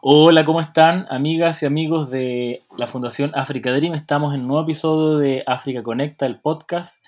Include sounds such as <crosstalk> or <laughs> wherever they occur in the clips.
Hola, ¿cómo están amigas y amigos de la Fundación África Dream? Estamos en un nuevo episodio de África Conecta, el podcast.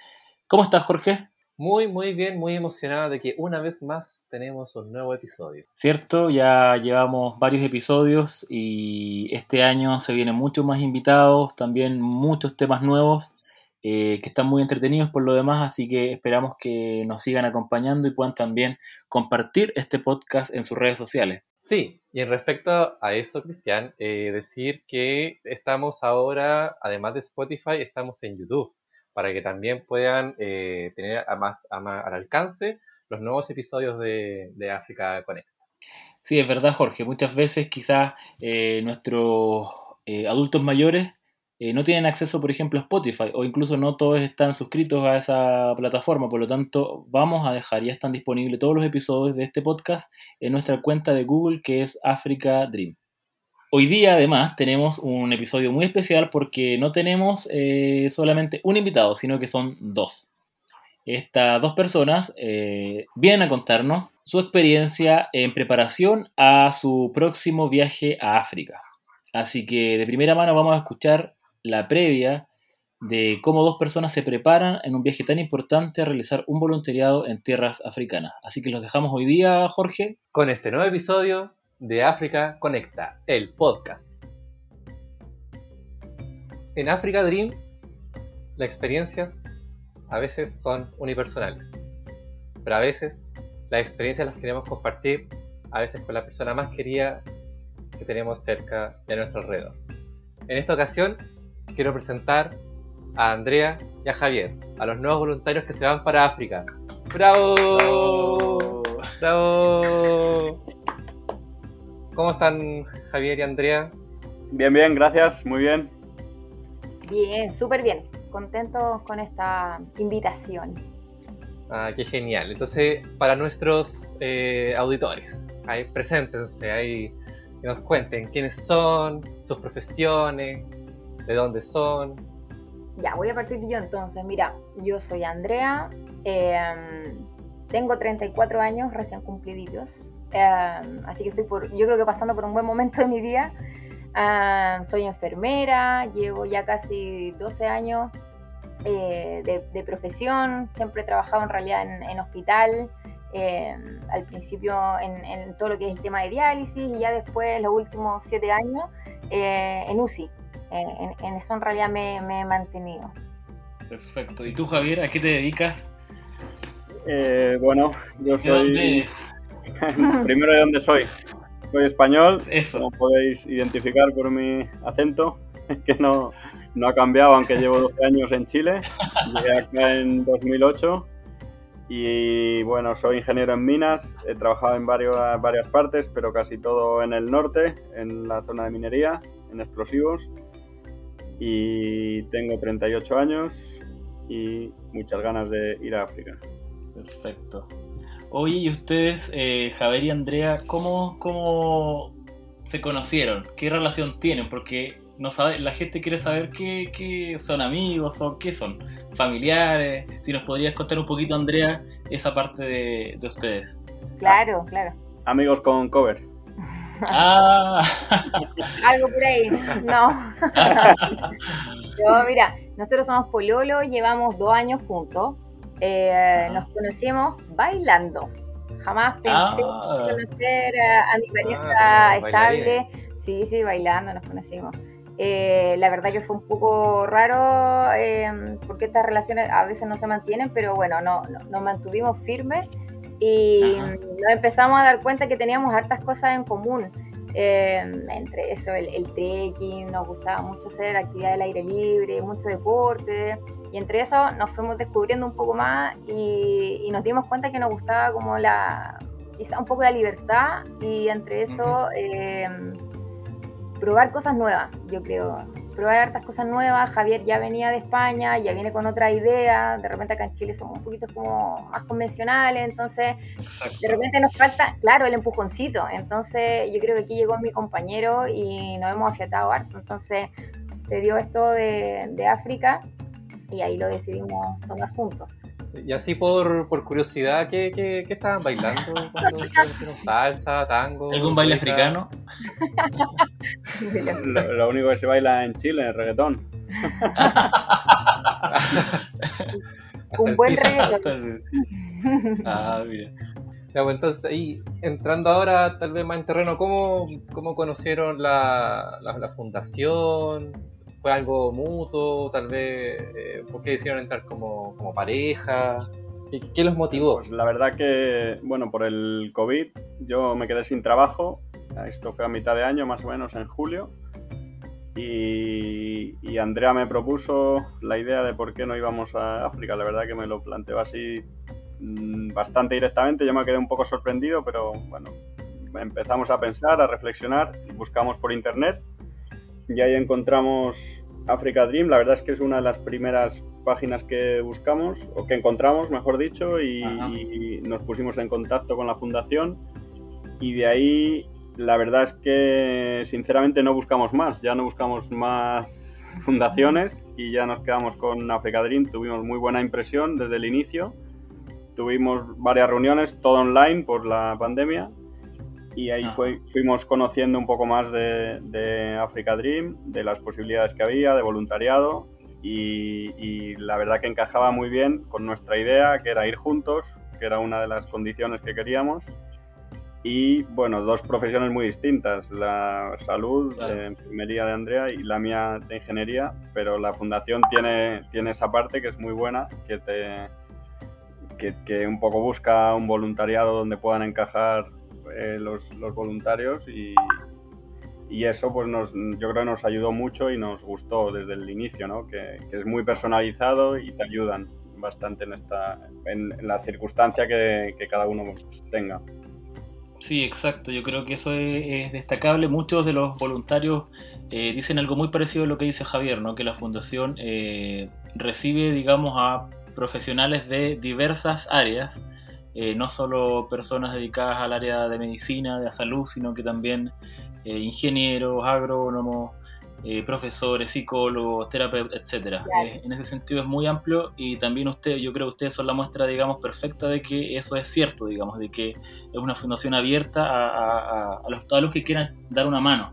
¿Cómo estás, Jorge? Muy, muy bien, muy emocionada de que una vez más tenemos un nuevo episodio. Cierto, ya llevamos varios episodios y este año se vienen muchos más invitados, también muchos temas nuevos eh, que están muy entretenidos por lo demás, así que esperamos que nos sigan acompañando y puedan también compartir este podcast en sus redes sociales. Sí, y en respecto a eso, Cristian, eh, decir que estamos ahora, además de Spotify, estamos en YouTube, para que también puedan eh, tener a más, a más, al alcance los nuevos episodios de, de África Conecta. Sí, es verdad, Jorge. Muchas veces quizás eh, nuestros eh, adultos mayores eh, no tienen acceso, por ejemplo, a Spotify o incluso no todos están suscritos a esa plataforma. Por lo tanto, vamos a dejar, ya están disponibles todos los episodios de este podcast en nuestra cuenta de Google que es Africa Dream. Hoy día, además, tenemos un episodio muy especial porque no tenemos eh, solamente un invitado, sino que son dos. Estas dos personas eh, vienen a contarnos su experiencia en preparación a su próximo viaje a África. Así que de primera mano vamos a escuchar la previa de cómo dos personas se preparan en un viaje tan importante a realizar un voluntariado en tierras africanas. Así que los dejamos hoy día, Jorge. Con este nuevo episodio de África Conecta, el podcast. En África Dream, las experiencias a veces son unipersonales, pero a veces las experiencias las queremos compartir, a veces con la persona más querida que tenemos cerca de nuestro alrededor. En esta ocasión, quiero presentar a Andrea y a Javier, a los nuevos voluntarios que se van para África. ¡Bravo! ¡Bravo! ¿Cómo están Javier y Andrea? Bien, bien, gracias, muy bien. Bien, súper bien. Contentos con esta invitación. Ah, qué genial. Entonces, para nuestros eh, auditores, ahí, preséntense, ahí que nos cuenten quiénes son, sus profesiones, de dónde son. Ya, voy a partir yo entonces. Mira, yo soy Andrea, eh, tengo 34 años recién cumpliditos, así que estoy por, yo creo que pasando por un buen momento de mi vida. Soy enfermera, llevo ya casi 12 años eh, de, de profesión, siempre he trabajado en realidad en, en hospital, eh, al principio en, en todo lo que es el tema de diálisis y ya después los últimos 7 años eh, en UCI. Eh, en, en eso en realidad me, me he mantenido. Perfecto. ¿Y tú, Javier, a qué te dedicas? Eh, bueno, yo ¿De dónde soy... eres? <laughs> Primero, ¿de dónde soy? Soy español, Eso. como podéis identificar por mi acento, <laughs> que no, no ha cambiado, aunque llevo 12 años en Chile. Llegué acá en 2008 y bueno, soy ingeniero en minas, he trabajado en varios, varias partes, pero casi todo en el norte, en la zona de minería, en explosivos. Y tengo 38 años y muchas ganas de ir a África. Perfecto. Oye, ¿y ustedes, eh, Javier y Andrea, cómo, cómo se conocieron? ¿Qué relación tienen? Porque no sabe, la gente quiere saber qué, qué son amigos o qué son familiares. Si nos podrías contar un poquito, Andrea, esa parte de, de ustedes. Claro, claro. Amigos con cover. Ah, <laughs> Algo por ahí. No. <laughs> Yo, mira, nosotros somos Pololo, llevamos dos años juntos. Eh, Ajá. nos conocimos bailando. Jamás pensé Ah. conocer a, a mi pareja Ah, estable. Sí, sí, bailando nos conocimos. Eh, la verdad que fue un poco raro eh, porque estas relaciones a veces no se mantienen, pero bueno, no, no- nos mantuvimos firmes y Ajá. nos empezamos a dar cuenta que teníamos hartas cosas en común. Eh, entre eso, el, el trekking, nos gustaba mucho hacer actividad del aire libre, mucho deporte, y entre eso nos fuimos descubriendo un poco más y, y nos dimos cuenta que nos gustaba como la, quizá un poco la libertad, y entre eso, eh, probar cosas nuevas, yo creo. Probar hartas cosas nuevas. Javier ya venía de España, ya viene con otra idea. De repente acá en Chile somos un poquito como más convencionales, entonces de repente nos falta, claro, el empujoncito. Entonces yo creo que aquí llegó mi compañero y nos hemos afiatado harto. Entonces se dio esto de, de África y ahí lo decidimos tomar juntos. Y así por, por curiosidad, ¿qué, qué, qué estaban bailando cuando hicieron salsa, tango? ¿Algún baile africano? Lo, lo único que se baila en Chile es reggaetón. Un buen el reggaetón. Ah, mira. Ya, pues, entonces ahí, entrando ahora tal vez más en terreno, ¿cómo, cómo conocieron la, la, la fundación? ¿Fue algo mutuo? Tal vez, eh, ¿por qué decidieron entrar como, como pareja? ¿Qué, qué los motivó? Pues la verdad que, bueno, por el COVID yo me quedé sin trabajo. Esto fue a mitad de año, más o menos en julio. Y, y Andrea me propuso la idea de por qué no íbamos a África. La verdad que me lo planteó así mm, bastante directamente. Yo me quedé un poco sorprendido, pero bueno, empezamos a pensar, a reflexionar. Buscamos por internet y ahí encontramos Africa Dream. La verdad es que es una de las primeras páginas que buscamos, o que encontramos, mejor dicho, y, nos pusimos en contacto con la fundación. Y de ahí, la verdad es que sinceramente no buscamos más, ya no buscamos más <laughs> fundaciones y ya nos quedamos con Africa Dream. Tuvimos muy buena impresión desde el inicio. Tuvimos varias reuniones, todo online por la pandemia. Y ahí fue- fuimos conociendo un poco más de, de Africa Dream, de las posibilidades que había, de voluntariado. Y, y la verdad que encajaba muy bien con nuestra idea, que era ir juntos, que era una de las condiciones que queríamos. Y bueno, dos profesiones muy distintas, la salud, Claro. de enfermería de Andrea y la mía de ingeniería, pero la fundación tiene, tiene esa parte que es muy buena, que te que, que un poco busca un voluntariado donde puedan encajar eh, los, voluntarios y, y eso pues nos, yo creo que nos ayudó mucho y nos gustó desde el inicio, ¿no? que, es muy personalizado y te ayudan bastante en, esta, en, en la circunstancia que, cada uno tenga. Sí, exacto. Yo creo que eso es, es destacable. Muchos de los voluntarios eh, dicen algo muy parecido a lo que dice Javier, ¿no? Que la fundación eh, recibe, digamos, a profesionales de diversas áreas, eh, no solo personas dedicadas al área de medicina, de la salud, sino que también eh, ingenieros, agrónomos, eh, profesores, psicólogos, terapeutas, etcétera. Claro. En ese sentido es muy amplio y también ustedes, yo creo que ustedes son la muestra, digamos, perfecta de que eso es cierto, digamos, de que es una fundación abierta a, a- los, a los que quieran dar una mano.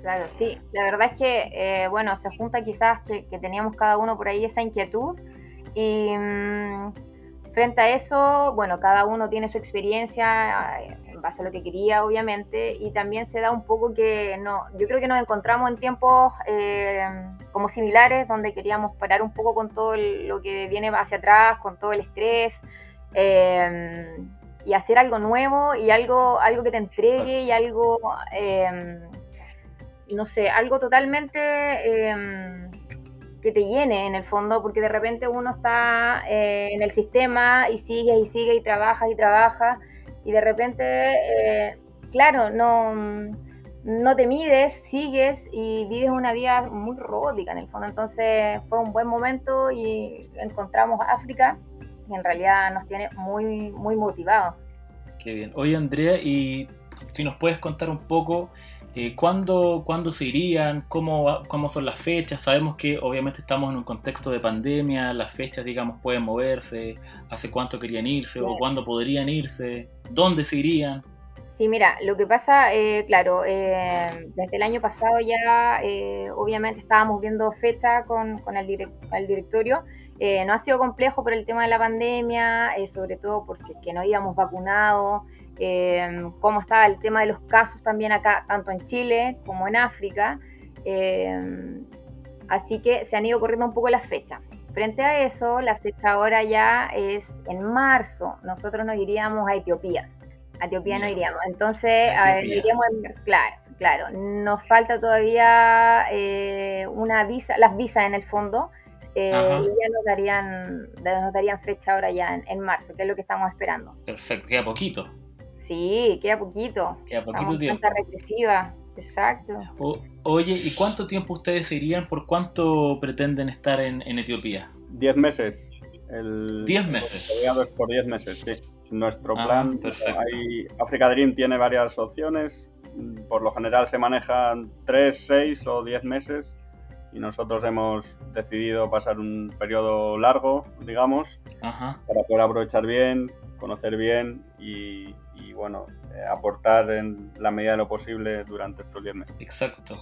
Claro, sí. La verdad es que, eh, bueno, se junta quizás que, que teníamos cada uno por ahí esa inquietud y mm, frente a eso, bueno, cada uno tiene su experiencia eh, en base a lo que quería, obviamente, y también se da un poco que no, yo creo que nos encontramos en tiempos eh, como similares, donde queríamos parar un poco con todo el- lo que viene hacia atrás, con todo el estrés. eh, y hacer algo nuevo y algo, algo que te entregue y algo eh, no sé, algo totalmente que te llene en el fondo, porque de repente uno está eh, en el sistema y sigue y sigue y trabaja y trabaja, y de repente, eh, claro, no, no te mides, sigues y vives una vida muy robótica en el fondo. Entonces fue un buen momento y encontramos África, y en realidad nos tiene muy, muy motivados. Qué bien. Oye, Andrea, y si nos puedes contar un poco eh, ¿cuándo, cuándo se irían, cómo, cómo son las fechas. Sabemos que obviamente estamos en un contexto de pandemia, las fechas, digamos, pueden moverse, hace cuánto querían irse o cuándo podrían irse, dónde se irían. Sí, mira, lo que pasa, eh, claro, eh, desde el año pasado ya eh, obviamente estábamos viendo fecha con, con el, direc- el directorio. No ha sido complejo por el tema de la pandemia, sobre todo por si es que no íbamos vacunados, eh, cómo estaba el tema de los casos también acá, tanto en Chile como en África. Eh, así que se han ido corriendo un poco las fechas. Frente a eso, la fecha ahora ya es en marzo. Nosotros nos iríamos a Etiopía. A Etiopía no iríamos. Entonces, ver, iríamos en- claro, claro. Nos falta todavía eh, una visa, las visas en el fondo. eh, y ya nos darían, nos darían fecha ahora ya en, en marzo, que es lo que estamos esperando. Perfecto, queda Sí, Sí, queda poquito. queda Estamos poquito en tiempo. regresiva. Exacto. O- Oye, ¿y cuánto tiempo ustedes irían? ¿Por cuánto pretenden estar en, en Etiopía? Diez meses. El, Diez meses. es por diez meses, sí. Nuestro Ah, plan, perfecto. hay, Africa Dream tiene varias opciones. Por lo general se manejan tres, seis o diez meses. Y nosotros hemos decidido pasar un periodo largo, digamos, Ajá. para poder aprovechar bien, conocer bien y, bueno, eh, aportar en la medida de lo posible durante estos 10 meses. Exacto.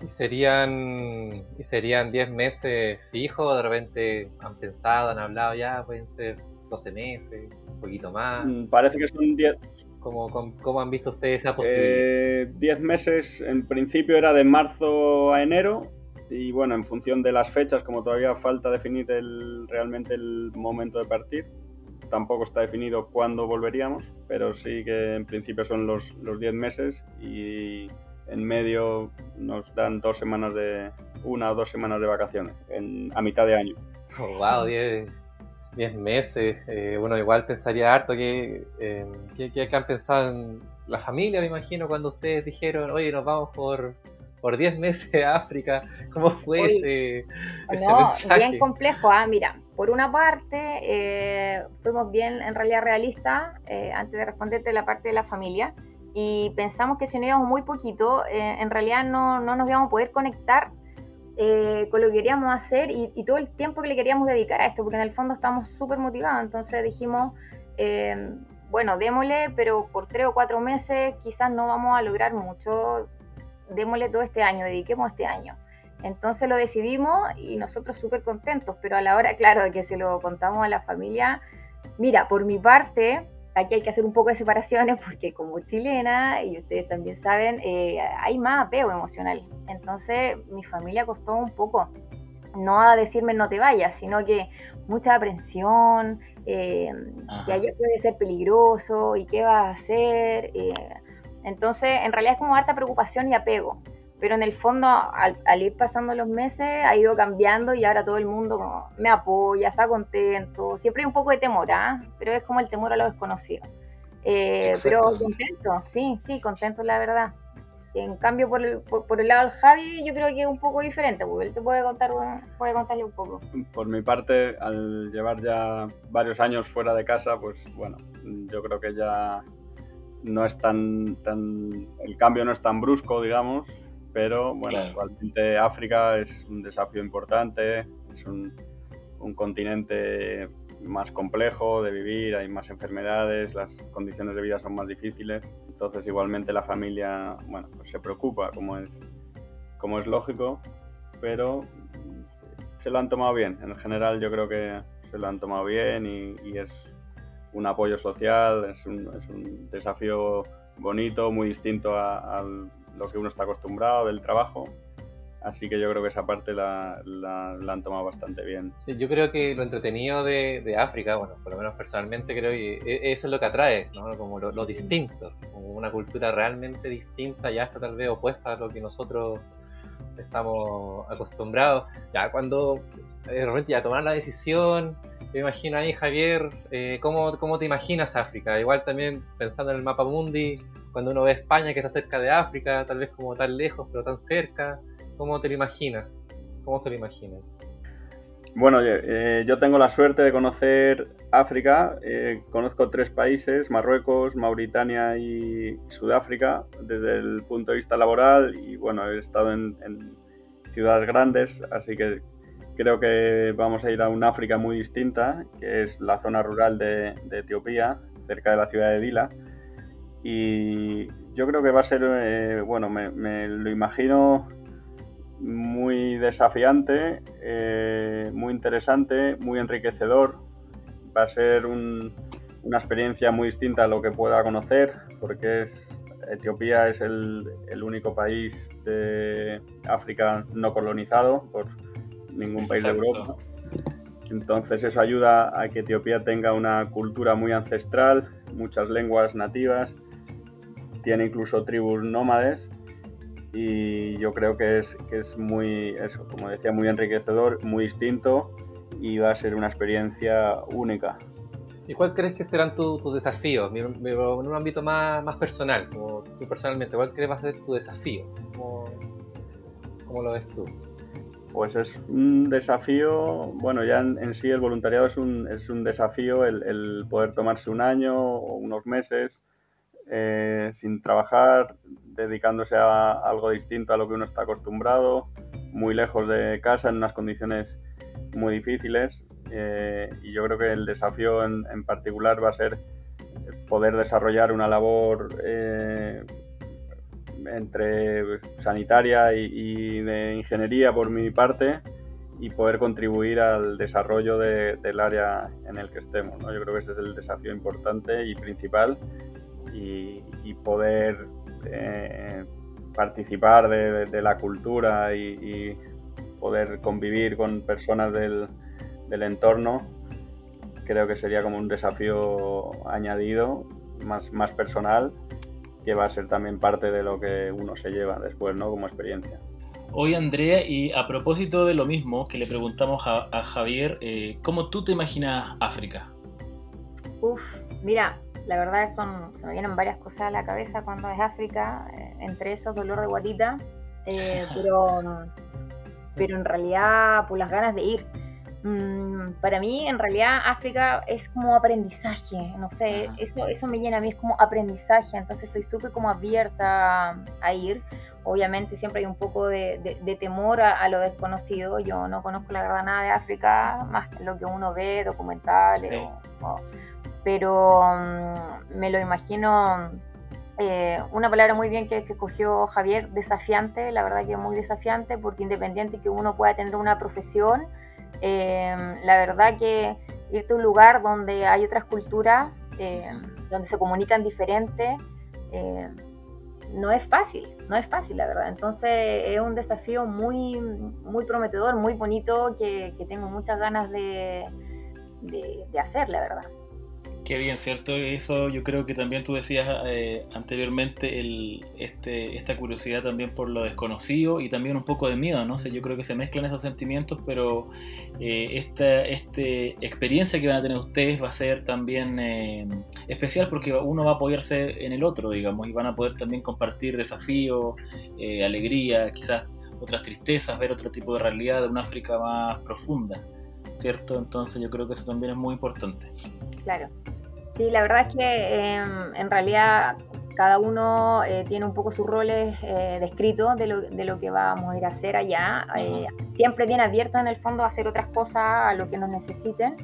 ¿Y serían, ¿Y serían 10 meses fijos? ¿De repente han pensado, han hablado ya? ¿Pueden ser 12 meses? ¿Un poquito más? Mm, Parece que son 10 ¿Cómo, cómo, cómo han visto ustedes esa posibilidad? eh, 10 meses, en principio era de marzo a enero y bueno, en función de las fechas, como todavía falta definir el, realmente el momento de partir, tampoco está definido cuándo volveríamos, pero sí que en principio son los, los 10 meses y en medio nos dan dos semanas de, una o dos semanas de vacaciones en- a mitad de año. Oh, wow, 10, 10 meses. Eh, bueno, igual pensaría harto que, eh, que, que- han pensado en la familia, me imagino, cuando ustedes dijeron, oye, nos vamos por, por 10 meses a África. ¿Cómo fue ese, ese No, mensaje? bien complejo. Ah, mira, por una parte, eh, fuimos bien en realidad realistas eh, antes de responderte la parte de la familia y pensamos que si no íbamos muy poquito, eh, en realidad no, no nos íbamos a poder conectar con lo que queríamos hacer y, todo el tiempo que le queríamos dedicar a esto, porque en el fondo estamos súper motivados. Entonces dijimos, bueno, démosle, pero por tres o cuatro meses quizás no vamos a lograr mucho. Démosle todo este año, dediquemos este año. Entonces lo decidimos y nosotros súper contentos, pero a la hora, claro, de que se lo contamos a la familia, mira, por mi parte, aquí hay que hacer un poco de separaciones porque como chilena, y ustedes también saben, eh, hay más apego emocional. Entonces mi familia costó un poco, no a decirme no te vayas, sino que mucha aprensión, eh, que allá puede ser peligroso y qué vas a hacer. eh. entonces, en realidad es como harta preocupación y apego pero en el fondo al, al ir pasando los meses ha ido cambiando y ahora todo el mundo como me apoya, está contento, siempre hay un poco de temor, ¿ah? pero es como el temor a lo desconocido. Eh, pero contento, sí, sí, contento la verdad. En cambio, por el, por, por el lado del Javi, yo creo que es un poco diferente, porque él te puede contar, puede contarle un poco. Por mi parte, al llevar ya varios años fuera de casa, pues bueno, yo creo que ya no es tan, tan el cambio no es tan brusco, digamos, pero bueno, Claro. igualmente África es un desafío importante, es un, un continente más complejo de vivir, hay más enfermedades, las condiciones de vida son más difíciles, entonces igualmente la familia, bueno, pues se preocupa, como es, como es lógico, pero se lo han tomado bien. En general yo creo que se lo han tomado bien y, y es un apoyo social, es un, es un desafío bonito, muy distinto a, a lo que uno está acostumbrado del trabajo. Así que yo creo que esa parte la, la- la han tomado bastante bien. Sí, yo creo que lo entretenido de, de África, bueno, por lo menos personalmente creo que eso es lo que atrae, ¿no? Como lo, lo distinto, como una cultura realmente distinta, ya está tal vez opuesta a lo que nosotros estamos acostumbrados. Ya cuando eh, de repente ya tomar la decisión, me imagino ahí Javier, eh, ¿cómo, ¿cómo te imaginas África? Igual también pensando en el mapa mundi, cuando uno ve España que está cerca de África, tal vez como tan lejos pero tan cerca, ¿cómo te lo imaginas? ¿Cómo se lo imaginan? Bueno, eh, yo tengo la suerte de conocer África. eh, conozco tres países, Marruecos, Mauritania y Sudáfrica, desde el punto de vista laboral. Y bueno, he estado en ciudades grandes, así que creo que vamos a ir a una África muy distinta, que es la zona rural de, Etiopía, cerca de la ciudad de Dila. Y yo creo que va a ser, eh, bueno, me, lo imagino muy desafiante, eh, muy interesante, muy enriquecedor. Va a ser un- una experiencia muy distinta a lo que pueda conocer, porque Etiopía es el, el único país de África no colonizado por ningún país de Exacto. Europa. Entonces eso ayuda a que Etiopía tenga una cultura muy ancestral, muchas lenguas nativas, tiene incluso tribus nómades y yo creo que es, que es muy, eso, como decía, muy enriquecedor, muy distinto y va a ser una experiencia única. ¿Y cuál crees que serán tu- tus desafíos? Pero pero en un ámbito más, más personal, como tú personalmente, ¿cuál crees va a ser tu desafío? Como ¿Cómo lo ves tú? Pues es un desafío, bueno, ya en, sí el voluntariado es un, es un desafío el, poder tomarse un año o unos meses eh, sin trabajar, dedicándose a algo distinto a lo que uno está acostumbrado, muy lejos de casa, en unas condiciones muy difíciles. Eh, y yo creo que el desafío en, en, particular va a ser poder desarrollar una labor eh, entre sanitaria y, de ingeniería por mi parte y poder contribuir al desarrollo del área en el que estemos. Yo creo que ese es el desafío importante y principal y, poder eh, participar de, la cultura y, poder convivir con personas del, del entorno creo que sería como un desafío añadido más, más personal que va a ser también parte de lo que uno se lleva después, ¿no? Como experiencia. Hoy, Andrea, y a propósito de lo mismo que le preguntamos a, Javier, eh, ¿cómo tú te imaginas África? Uf, mira, la verdad son, se me vienen varias cosas a la cabeza cuando es África, eh, entre esos dolor de guatita, eh, <laughs> pero, pero en realidad por las ganas de ir. Mm, para mí, en realidad, África es como aprendizaje, no sé, eso, eso me llena a mí, es como aprendizaje, entonces estoy súper como abierta a ir. Obviamente siempre hay un poco de, temor a, lo desconocido, yo no conozco la verdad nada de África, más que lo que uno ve, documentales, pero mm, me lo imagino eh, una palabra muy bien que, que escogió Javier, desafiante, la verdad que es muy desafiante, porque independiente que uno pueda tener una profesión, Em, la verdad que irte a un lugar donde hay otras culturas, em, donde se comunican diferentes, em, no es fácil, no es fácil, la verdad. Entonces es un desafío muy, muy prometedor, muy bonito, que, tengo muchas ganas de, de hacer, la verdad. Qué bien, ¿cierto? Eso yo creo que también tú decías eh, anteriormente, el, este, esta curiosidad también por lo desconocido y también un poco de miedo, ¿no? sé yo creo que se mezclan esos sentimientos, pero eh, esta este experiencia que van a tener ustedes va a ser también eh, especial porque uno va a apoyarse en el otro, digamos, y van a poder también compartir desafíos, alegría, quizás otras tristezas, ver otro tipo de realidad de una África más profunda. ¿Cierto? Entonces yo creo que eso también es muy importante. Claro. Sí, la verdad es que em, en realidad cada uno eh, tiene un poco sus roles eh, descritos de lo, de lo, que vamos a ir a hacer allá. Eh, siempre bien abierto en el fondo a hacer otras cosas, a lo que nos necesiten.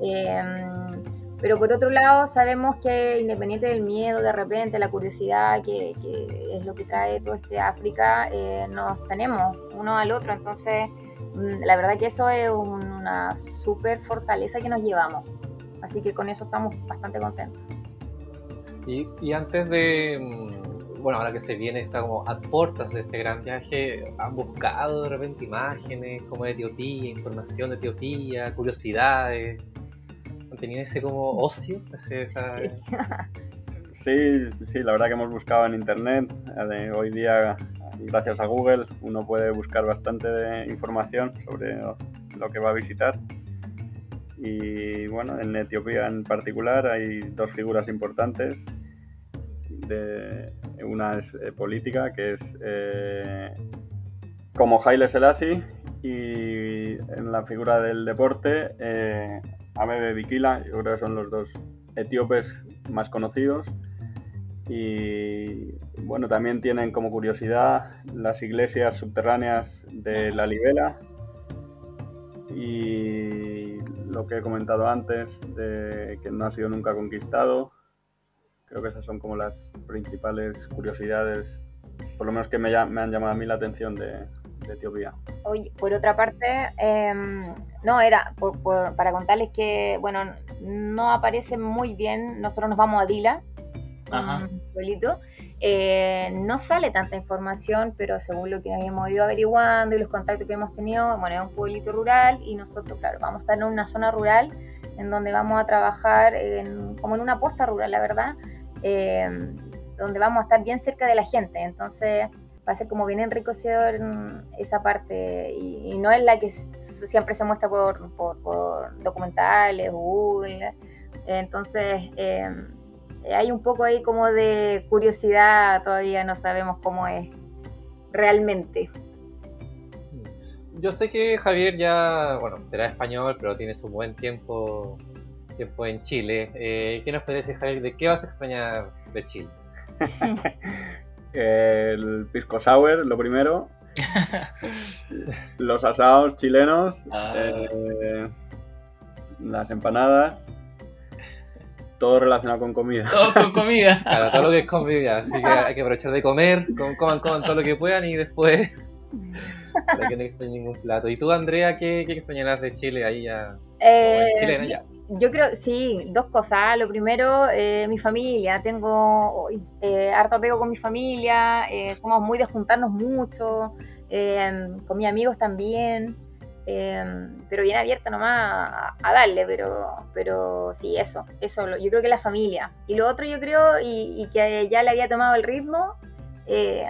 Em, pero por otro lado, sabemos que independiente del miedo, de repente, la curiosidad, que, que es lo que trae todo este África, nos tenemos uno al otro. Entonces, la verdad que eso es una súper fortaleza que nos llevamos. Así que con eso estamos bastante contentos. Y, antes de, mm, bueno, ahora que se viene, está como a puertas de este gran viaje, ¿han buscado de repente imágenes como de Etiopía, información de Etiopía, curiosidades? ¿Han tenido ese como ocio? <laughs> Sí. sí, la verdad que hemos buscado en internet. Hoy día, gracias a Google, uno puede buscar bastante información sobre lo que va a visitar. Y bueno, en Etiopía en particular hay dos figuras importantes. De, una es eh, política, que es eh, como Haile Selassie, y en la figura del deporte, eh, Abebe Bikila, yo creo que son los dos etíopes más conocidos. Y bueno, también tienen como curiosidad las iglesias subterráneas de la Libela, y lo que he comentado antes de que no ha sido nunca conquistado. Creo que esas son como las principales curiosidades, por lo menos que me, han llamado a mí la atención de, Etiopía. Oye, por otra parte, em, no, era para contarles que, bueno, no aparece muy bien, nosotros nos vamos a Dila, eh, no sale tanta información, pero según lo que nos hemos ido averiguando y los contactos que hemos tenido, bueno, es un pueblito rural y nosotros, claro, vamos a estar en una zona rural en donde vamos a trabajar como en una posta rural, la verdad, eh, donde vamos a estar bien cerca de la gente. Entonces va a ser como bien enriquecedor esa parte y, no es la que siempre se muestra por, por, documentales, Google. Entonces, eh, hay un poco ahí como de curiosidad, todavía no sabemos cómo es realmente. yo sé que Javier ya, bueno, será español, pero tiene su buen tiempo tiempo en Chile. Eh, ¿Qué nos puede decir, Javier, de qué vas a extrañar de Chile? <laughs> el pisco sour, lo primero. <laughs> Los asados chilenos. Ah. eh, las empanadas. Todo relacionado con comida. <laughs> Todo con comida. <laughs> Claro, todo lo que es comida, así que hay que aprovechar de comer, com- coman, coman todo lo que puedan y después <laughs> para que no extrañen ningún plato. ¿Y tú, Andrea, qué, qué extrañarás de Chile ahí ya? Eh, ya. Yo creo, sí, dos cosas. Lo primero, eh, mi familia. Tengo eh, harto apego con mi familia. eh, somos muy de juntarnos mucho. eh, con mis amigos también. Eh, pero bien abierta nomás a, a darle. Pero, pero sí, eso. eso yo creo que la familia. Y lo otro, yo creo, y, y que ya le había tomado el ritmo, eh,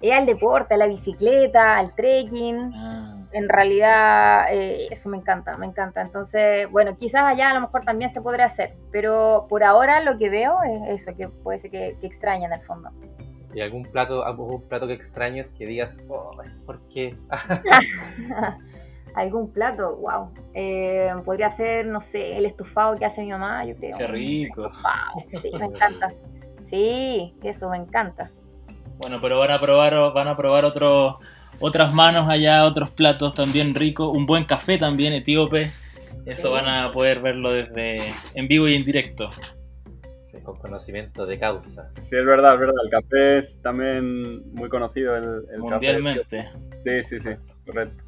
es al deporte, a la bicicleta, al trekking Ah, en realidad eh, eso me encanta, me encanta. Entonces, bueno, quizás allá a lo mejor también se podrá hacer, pero por ahora lo que veo es eso, que puede ser que, que extraña en el fondo. ¿Y algún plato, algún plato que extrañes que digas, oh, ¿por qué? <laughs> ¿Algún plato? Wow. Eh, podría ser, no sé, el estofado que hace mi mamá, yo creo. qué rico. Wow, sí, me encanta. Sí, eso me encanta. Bueno, pero van a probar, van a probar otros otras manos allá, otros platos también ricos, un buen café también etíope. Eso Sí. van a poder verlo desde en vivo y en directo. Sí, con conocimiento de causa. Sí, es verdad, es verdad. El café es también muy conocido. El, el café. mundialmente. Sí, sí, sí, correcto.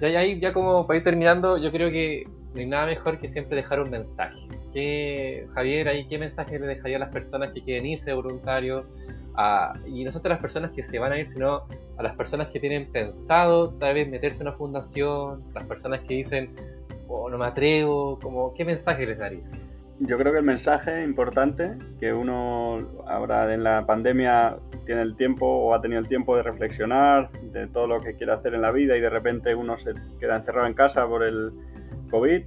Ya, ya, ahí, ya como para ir terminando, yo creo que no hay nada mejor que siempre dejar un mensaje. ¿Qué, Javier, ahí qué mensaje le dejaría a las personas que quieren irse voluntarios? A, y no solo a las personas que se van a ir, sino a las personas que tienen pensado tal vez meterse en una fundación, las personas que dicen, oh, no me atrevo, como, ¿qué mensaje les darías? Yo creo que el mensaje importante, que uno ahora en la pandemia tiene el tiempo o ha tenido el tiempo de reflexionar de todo lo que quiere hacer en la vida y de repente uno se queda encerrado en casa por el COVID,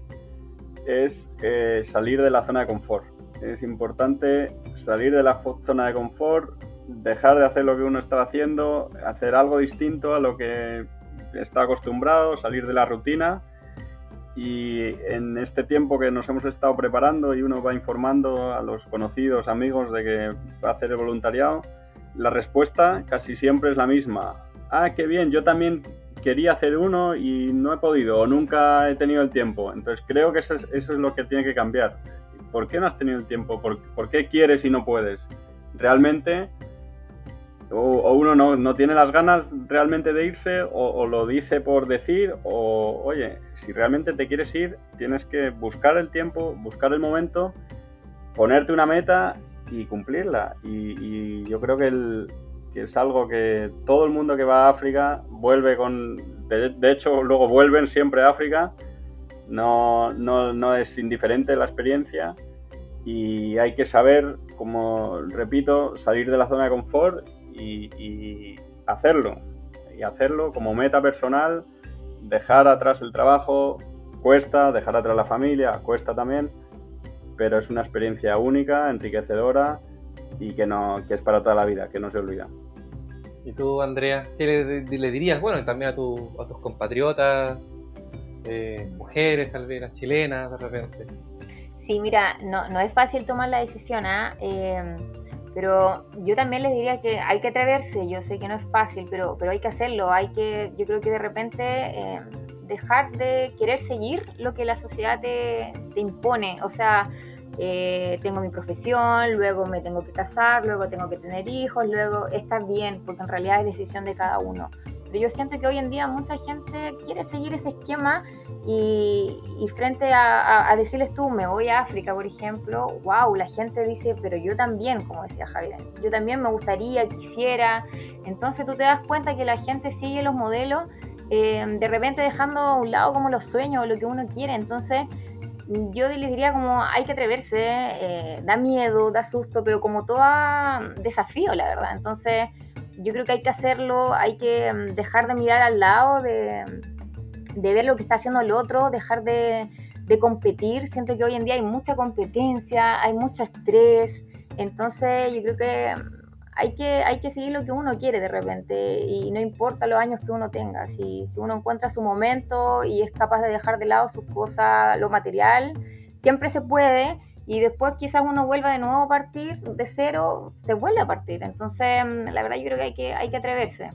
es eh, salir de la zona de confort. Es importante salir de la zona de confort, dejar de hacer lo que uno estaba haciendo, hacer algo distinto a lo que está acostumbrado, salir de la rutina y en este tiempo que nos hemos estado preparando y uno va informando a los conocidos, amigos de que va a hacer el voluntariado, la respuesta casi siempre es la misma. Ah, qué bien, yo también quería hacer uno y no he podido o nunca he tenido el tiempo. Entonces creo que eso es, eso es lo que tiene que cambiar. ¿Por qué no has tenido el tiempo? ¿Por, por qué quieres y no puedes? Realmente o, uno no, no tiene las ganas realmente de irse, o, lo dice por decir, o oye, si realmente te quieres ir, tienes que buscar el tiempo, buscar el momento, ponerte una meta y cumplirla. Y, yo creo que, es algo que todo el mundo que va a África vuelve con... De, de hecho, luego vuelven siempre a África. No, no, no es indiferente la experiencia y hay que saber, como repito, salir de la zona de confort y, y hacerlo. Y hacerlo como meta personal, dejar atrás el trabajo, cuesta, dejar atrás la familia, cuesta también, pero es una experiencia única, enriquecedora y que, no, que es para toda la vida, que no se olvida. ¿Y tú, Andrea, qué le, le dirías? Bueno, y también a, tu- a tus compatriotas, eh, mujeres, tal vez las chilenas, de repente. Sí, mira, no, no es fácil tomar la decisión, ¿ah? Eh, pero yo también les diría que hay que atreverse, yo sé que no es fácil, pero, pero hay que hacerlo, hay que, yo creo que de repente eh, dejar de querer seguir lo que la sociedad te, te impone, o sea, eh, tengo mi profesión, luego me tengo que casar, luego tengo que tener hijos, luego está bien, porque en realidad es decisión de cada uno. Pero yo siento que hoy en día mucha gente quiere seguir ese esquema y, y frente a, a- a decirles tú, me voy a África, por ejemplo, wow, la gente dice, pero yo también, como decía Javier, yo también me gustaría, quisiera. Entonces tú te das cuenta que la gente sigue los modelos, eh, de repente dejando a un lado como los sueños o lo que uno quiere. Entonces yo les diría como hay que atreverse, eh, da miedo, da susto, pero como todo desafío, la verdad. Entonces yo creo que hay que hacerlo, hay que mm, dejar de mirar al lado, de, de ver lo que está haciendo el otro, dejar de, competir. Siento que hoy en día hay mucha competencia, hay mucho estrés. Entonces yo creo que hay que, hay que seguir lo que uno quiere de repente y no importa los años que uno tenga. Si, si uno encuentra su momento y es capaz de dejar de lado sus cosas, lo material, siempre se puede y después quizás uno vuelva de nuevo a partir de cero, se vuelve a partir. Entonces, mm, la verdad yo creo que hay que, hay que atreverse.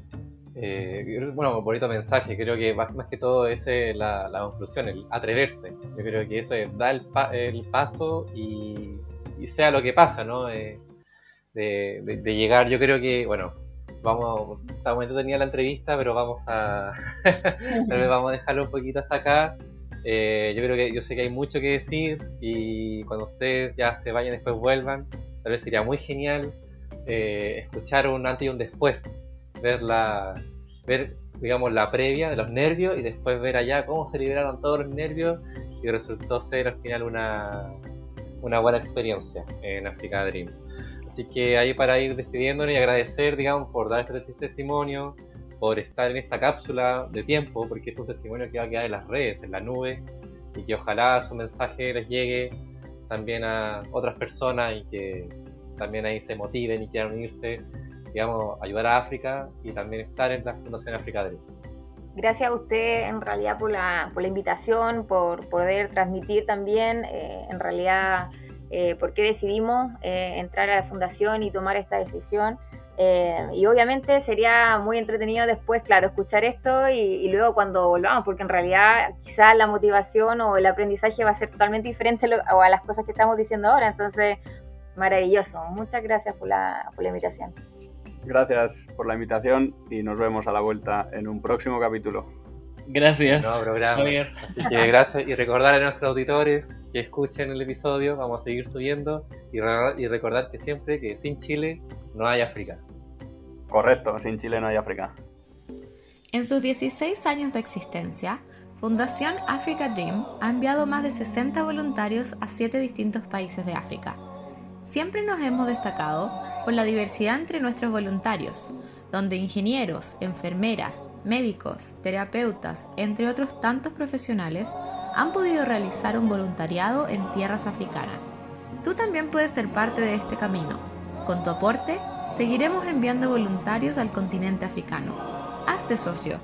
Eh, bueno, bonito mensaje, creo que más, que todo es la, la, conclusión, el atreverse. Yo creo que eso es dar el, pa el paso y, sea lo que pasa, ¿no? Eh, de, de, de, llegar, yo creo que, bueno, vamos, hasta el momento tenía la entrevista, pero vamos a, <laughs> vamos a dejarlo un poquito hasta acá. Eh, yo creo que yo sé que hay mucho que decir y cuando ustedes ya se vayan después vuelvan, tal vez sería muy genial eh, escuchar un antes y un después, ver la, ver digamos la previa de los nervios y después ver allá cómo se liberaron todos los nervios y resultó ser al final una, una buena experiencia en Africa Dream. Así que ahí para ir despidiéndonos y agradecer, digamos, por dar este testimonio, por estar en esta cápsula de tiempo, porque es un testimonio que va a quedar en las redes, en la nube, y que ojalá su mensaje les llegue también a otras personas y que también ahí se motiven y quieran unirse, digamos, ayudar a África y también estar en la Fundación África Dream. Gracias a usted en realidad por la, por la invitación, por poder transmitir también, eh, en realidad, eh, por qué decidimos eh, entrar a la fundación y tomar esta decisión. Eh, y obviamente sería muy entretenido después, claro, escuchar esto y, y, luego cuando volvamos, porque en realidad quizás la motivación o el aprendizaje va a ser totalmente diferente a, lo, a las cosas que estamos diciendo ahora. Entonces, maravilloso. Muchas gracias por la, por la invitación. Gracias por la invitación y nos vemos a la vuelta en un próximo capítulo. Gracias. No, programa. Así que gracias y recordar a nuestros auditores que escuchen el episodio, vamos a seguir subiendo y, re y recordar que siempre que sin Chile no hay África. Correcto, sin Chile no hay África. En sus 16 años de existencia, Fundación Africa Dream ha enviado más de 60 voluntarios a 7 distintos países de África. Siempre nos hemos destacado por la diversidad entre nuestros voluntarios, donde ingenieros, enfermeras, médicos, terapeutas, entre otros tantos profesionales, han podido realizar un voluntariado en tierras africanas. Tú también puedes ser parte de este camino. Con tu aporte, seguiremos enviando voluntarios al continente africano. Hazte socio